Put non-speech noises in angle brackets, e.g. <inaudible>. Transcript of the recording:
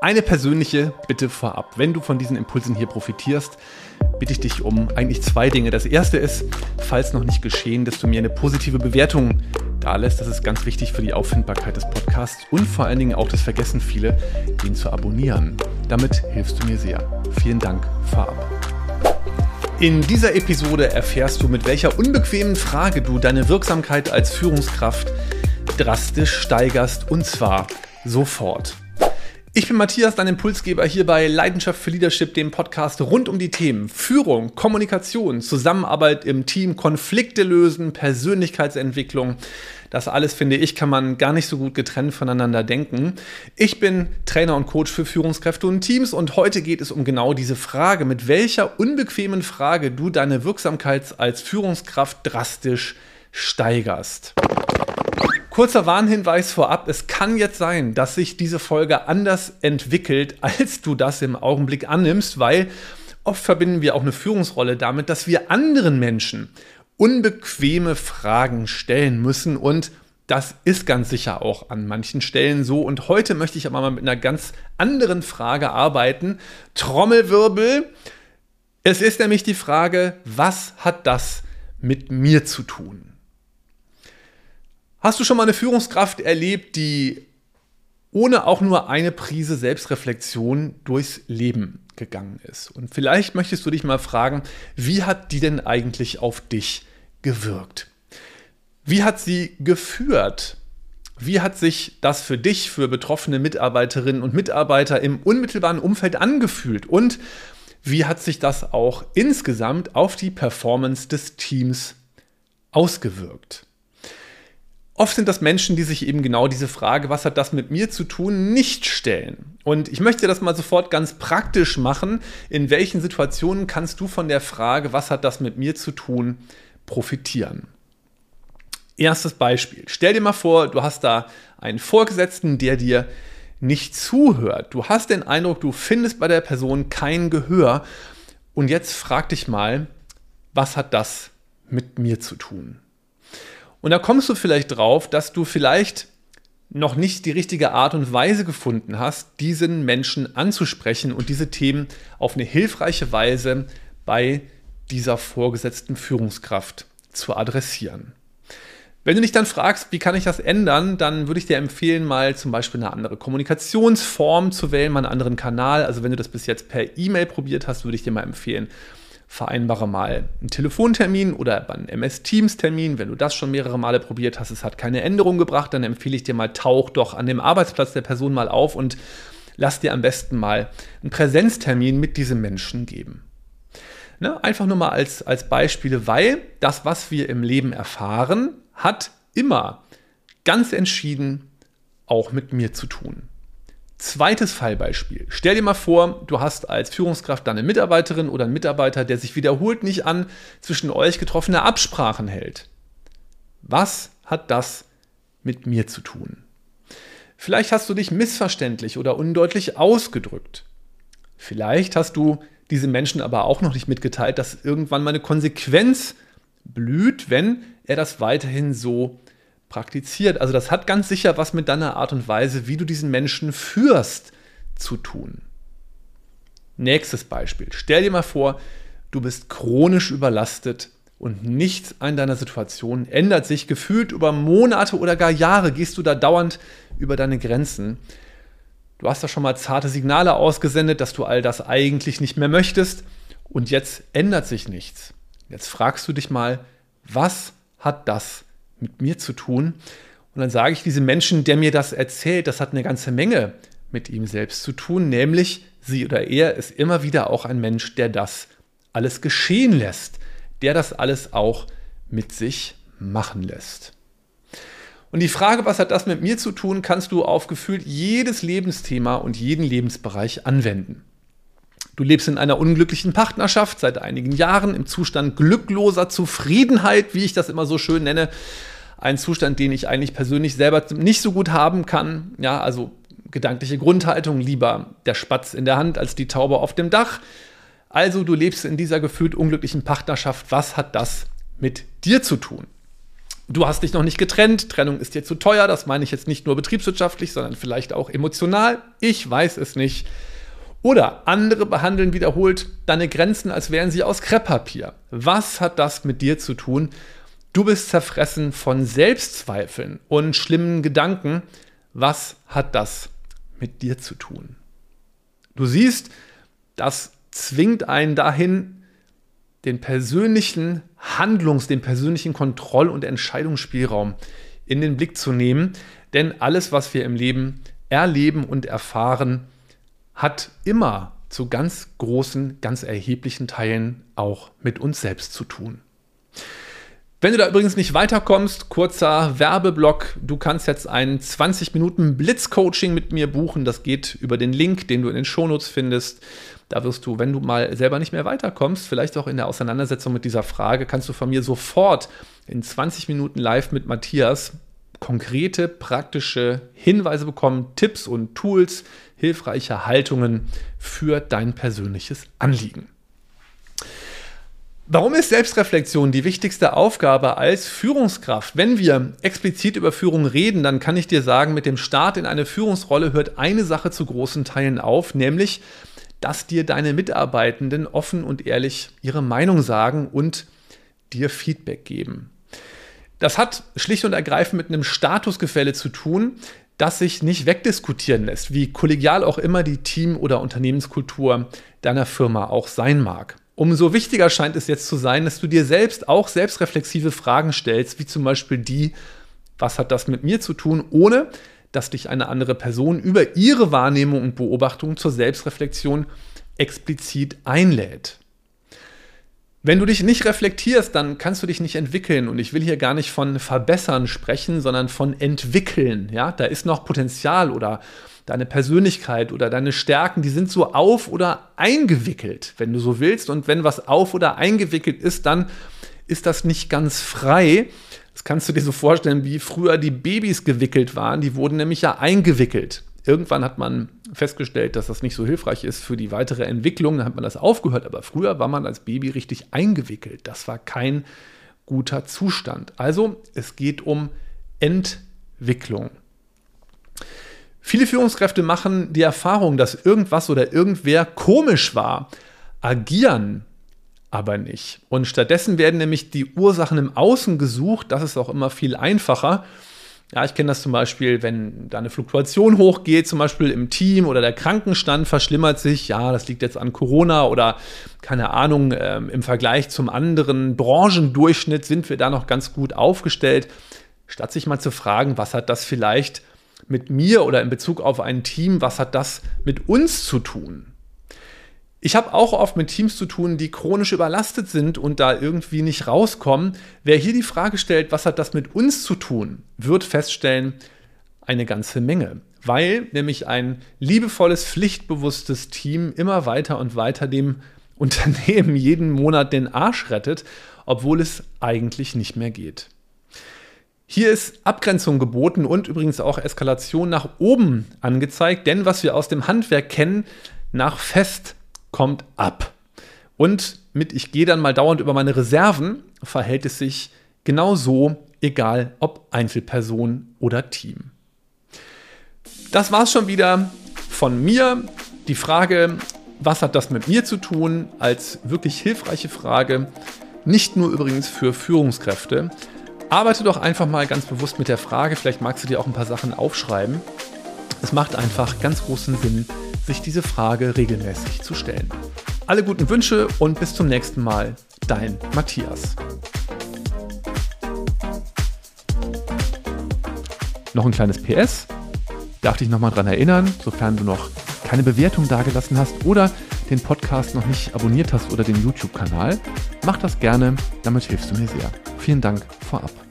Eine persönliche Bitte vorab. Wenn du von diesen Impulsen hier profitierst, bitte ich dich um eigentlich zwei Dinge. Das erste ist, falls noch nicht geschehen, dass du mir eine positive Bewertung da lässt. Das ist ganz wichtig für die Auffindbarkeit des Podcasts und vor allen Dingen auch, das vergessen viele, den zu abonnieren. Damit hilfst du mir sehr. Vielen Dank vorab. In dieser Episode erfährst du, mit welcher unbequemen Frage du deine Wirksamkeit als Führungskraft drastisch steigerst und zwar sofort. Ich bin Matthias, dein Impulsgeber hier bei Leidenschaft für Leadership, dem Podcast rund um die Themen Führung, Kommunikation, Zusammenarbeit im Team, Konflikte lösen, Persönlichkeitsentwicklung. Das alles, finde ich, kann man gar nicht so gut getrennt voneinander denken. Ich bin Trainer und Coach für Führungskräfte und Teams und heute geht es um genau diese Frage, mit welcher unbequemen Frage du deine Wirksamkeit als Führungskraft drastisch steigerst. Kurzer Warnhinweis vorab, es kann jetzt sein, dass sich diese Folge anders entwickelt, als du das im Augenblick annimmst, weil oft verbinden wir auch eine Führungsrolle damit, dass wir anderen Menschen unbequeme Fragen stellen müssen und das ist ganz sicher auch an manchen Stellen so. Und heute möchte ich aber mal mit einer ganz anderen Frage arbeiten. Trommelwirbel. Es ist nämlich die Frage, was hat das mit mir zu tun? Hast du schon mal eine Führungskraft erlebt, die ohne auch nur eine Prise Selbstreflexion durchs Leben gegangen ist? Und vielleicht möchtest du dich mal fragen, wie hat die denn eigentlich auf dich gewirkt? Wie hat sie geführt? Wie hat sich das für dich, für betroffene Mitarbeiterinnen und Mitarbeiter im unmittelbaren Umfeld angefühlt? Und wie hat sich das auch insgesamt auf die Performance des Teams ausgewirkt? Oft sind das Menschen, die sich eben genau diese Frage, was hat das mit mir zu tun, nicht stellen. Und ich möchte das mal sofort ganz praktisch machen. In welchen Situationen kannst du von der Frage, was hat das mit mir zu tun, profitieren? Erstes Beispiel. Stell dir mal vor, du hast da einen Vorgesetzten, der dir nicht zuhört. Du hast den Eindruck, du findest bei der Person kein Gehör. Und jetzt frag dich mal, was hat das mit mir zu tun? Und da kommst du vielleicht drauf, dass du vielleicht noch nicht die richtige Art und Weise gefunden hast, diesen Menschen anzusprechen und diese Themen auf eine hilfreiche Weise bei dieser vorgesetzten Führungskraft zu adressieren. Wenn du dich dann fragst, wie kann ich das ändern, dann würde ich dir empfehlen, mal zum Beispiel eine andere Kommunikationsform zu wählen, mal einen anderen Kanal. Also wenn du das bis jetzt per E-Mail probiert hast, würde ich dir mal empfehlen, vereinbare mal einen Telefontermin oder einen MS Teams Termin. Wenn du das schon mehrere Male probiert hast, es hat keine Änderung gebracht, dann empfehle ich dir mal, tauch doch an dem Arbeitsplatz der Person mal auf und lass dir am besten mal einen Präsenztermin mit diesem Menschen geben. Ne? Einfach nur mal als, als Beispiele, weil das, was wir im Leben erfahren, hat immer ganz entschieden auch mit mir zu tun. Zweites Fallbeispiel. Stell dir mal vor, du hast als Führungskraft deine Mitarbeiterin oder einen Mitarbeiter, der sich wiederholt nicht an zwischen euch getroffene Absprachen hält. Was hat das mit mir zu tun? Vielleicht hast du dich missverständlich oder undeutlich ausgedrückt. Vielleicht hast du diesem Menschen aber auch noch nicht mitgeteilt, dass irgendwann mal eine Konsequenz blüht, wenn er das weiterhin so praktiziert. Also das hat ganz sicher was mit deiner Art und Weise, wie du diesen Menschen führst, zu tun. Nächstes Beispiel. Stell dir mal vor, du bist chronisch überlastet und nichts an deiner Situation ändert sich. Gefühlt über Monate oder gar Jahre gehst du da dauernd über deine Grenzen. Du hast da schon mal zarte Signale ausgesendet, dass du all das eigentlich nicht mehr möchtest und jetzt ändert sich nichts. Jetzt fragst du dich mal, was hat das mit mir zu tun. Und dann sage ich diesem Menschen, der mir das erzählt, das hat eine ganze Menge mit ihm selbst zu tun, nämlich sie oder er ist immer wieder auch ein Mensch, der das alles geschehen lässt, der das alles auch mit sich machen lässt. Und die Frage, was hat das mit mir zu tun, kannst du auf gefühlt jedes Lebensthema und jeden Lebensbereich anwenden. Du lebst in einer unglücklichen Partnerschaft seit einigen Jahren im Zustand glückloser Zufriedenheit, wie ich das immer so schön nenne. Ein Zustand, den ich eigentlich persönlich selber nicht so gut haben kann. Ja, also gedankliche Grundhaltung, lieber der Spatz in der Hand als die Taube auf dem Dach. Also du lebst in dieser gefühlt unglücklichen Partnerschaft. Was hat das mit dir zu tun? Du hast dich noch nicht getrennt, Trennung ist dir zu teuer, das meine ich jetzt nicht nur betriebswirtschaftlich, sondern vielleicht auch emotional. Ich weiß es nicht. Oder andere behandeln wiederholt deine Grenzen, als wären sie aus Krepppapier. Was hat das mit dir zu tun? Du bist zerfressen von Selbstzweifeln und schlimmen Gedanken. Was hat das mit dir zu tun? Du siehst, das zwingt einen dahin, den persönlichen Handlungs-, den persönlichen Kontroll- und Entscheidungsspielraum in den Blick zu nehmen. Denn alles, was wir im Leben erleben und erfahren, hat immer zu ganz großen, ganz erheblichen Teilen auch mit uns selbst zu tun. Wenn du da übrigens nicht weiterkommst, kurzer Werbeblock. Du kannst jetzt ein 20 Minuten Blitzcoaching mit mir buchen. Das geht über den Link, den du in den Shownotes findest. Da wirst du, wenn du mal selber nicht mehr weiterkommst, vielleicht auch in der Auseinandersetzung mit dieser Frage, kannst du von mir sofort in 20 Minuten live mit Matthias konkrete, praktische Hinweise bekommen, Tipps und Tools, hilfreiche Haltungen für dein persönliches Anliegen. Warum ist Selbstreflexion die wichtigste Aufgabe als Führungskraft? Wenn wir explizit über Führung reden, dann kann ich dir sagen, mit dem Start in eine Führungsrolle hört eine Sache zu großen Teilen auf, nämlich, dass dir deine Mitarbeitenden offen und ehrlich ihre Meinung sagen und dir Feedback geben. Das hat schlicht und ergreifend mit einem Statusgefälle zu tun, das sich nicht wegdiskutieren lässt, wie kollegial auch immer die Team- oder Unternehmenskultur deiner Firma auch sein mag. Umso wichtiger scheint es jetzt zu sein, dass du dir selbst auch selbstreflexive Fragen stellst, wie zum Beispiel die, was hat das mit mir zu tun, ohne dass dich eine andere Person über ihre Wahrnehmung und Beobachtung zur Selbstreflexion explizit einlädt. Wenn du dich nicht reflektierst, dann kannst du dich nicht entwickeln. Und ich will hier gar nicht von verbessern sprechen, sondern von entwickeln. Ja, da ist noch Potenzial oder deine Persönlichkeit oder deine Stärken, die sind so auf oder eingewickelt, wenn du so willst. Und wenn was auf oder eingewickelt ist, dann ist das nicht ganz frei. Das kannst du dir so vorstellen, wie früher die Babys gewickelt waren. Die wurden nämlich ja eingewickelt. Irgendwann hat man festgestellt, dass das nicht so hilfreich ist für die weitere Entwicklung. Dann hat man das aufgehört. Aber früher war man als Baby richtig eingewickelt. Das war kein guter Zustand. Also es geht um Entwicklung. Viele Führungskräfte machen die Erfahrung, dass irgendwas oder irgendwer komisch war, agieren aber nicht. Und stattdessen werden nämlich die Ursachen im Außen gesucht. Das ist auch immer viel einfacher. Ja, ich kenne das zum Beispiel, wenn da eine Fluktuation hochgeht, zum Beispiel im Team oder der Krankenstand verschlimmert sich. Ja, das liegt jetzt an Corona oder keine Ahnung, ähm, im Vergleich zum anderen Branchendurchschnitt sind wir da noch ganz gut aufgestellt. Statt sich mal zu fragen, was hat das vielleicht mit mir oder in Bezug auf ein Team, was hat das mit uns zu tun? Ich habe auch oft mit Teams zu tun, die chronisch überlastet sind und da irgendwie nicht rauskommen. Wer hier die Frage stellt, was hat das mit uns zu tun, wird feststellen, eine ganze Menge. Weil nämlich ein liebevolles, pflichtbewusstes Team immer weiter und weiter dem <laughs> Unternehmen jeden Monat den Arsch rettet, obwohl es eigentlich nicht mehr geht. Hier ist Abgrenzung geboten und übrigens auch Eskalation nach oben angezeigt, denn was wir aus dem Handwerk kennen, nach fest kommt ab. Und mit ich gehe dann mal dauernd über meine Reserven verhält es sich genau so, egal ob Einzelperson oder Team. Das war's schon wieder von mir. Die Frage, was hat das mit mir zu tun, als wirklich hilfreiche Frage. Nicht nur übrigens für Führungskräfte, Arbeite doch einfach mal ganz bewusst mit der Frage, vielleicht magst du dir auch ein paar Sachen aufschreiben. Es macht einfach ganz großen Sinn, sich diese Frage regelmäßig zu stellen. Alle guten Wünsche und bis zum nächsten Mal, dein Matthias. Noch ein kleines PS. Darf dich nochmal daran erinnern, sofern du noch keine Bewertung dagelassen hast oder den Podcast noch nicht abonniert hast oder den YouTube-Kanal, mach das gerne, damit hilfst du mir sehr. Vielen Dank vorab.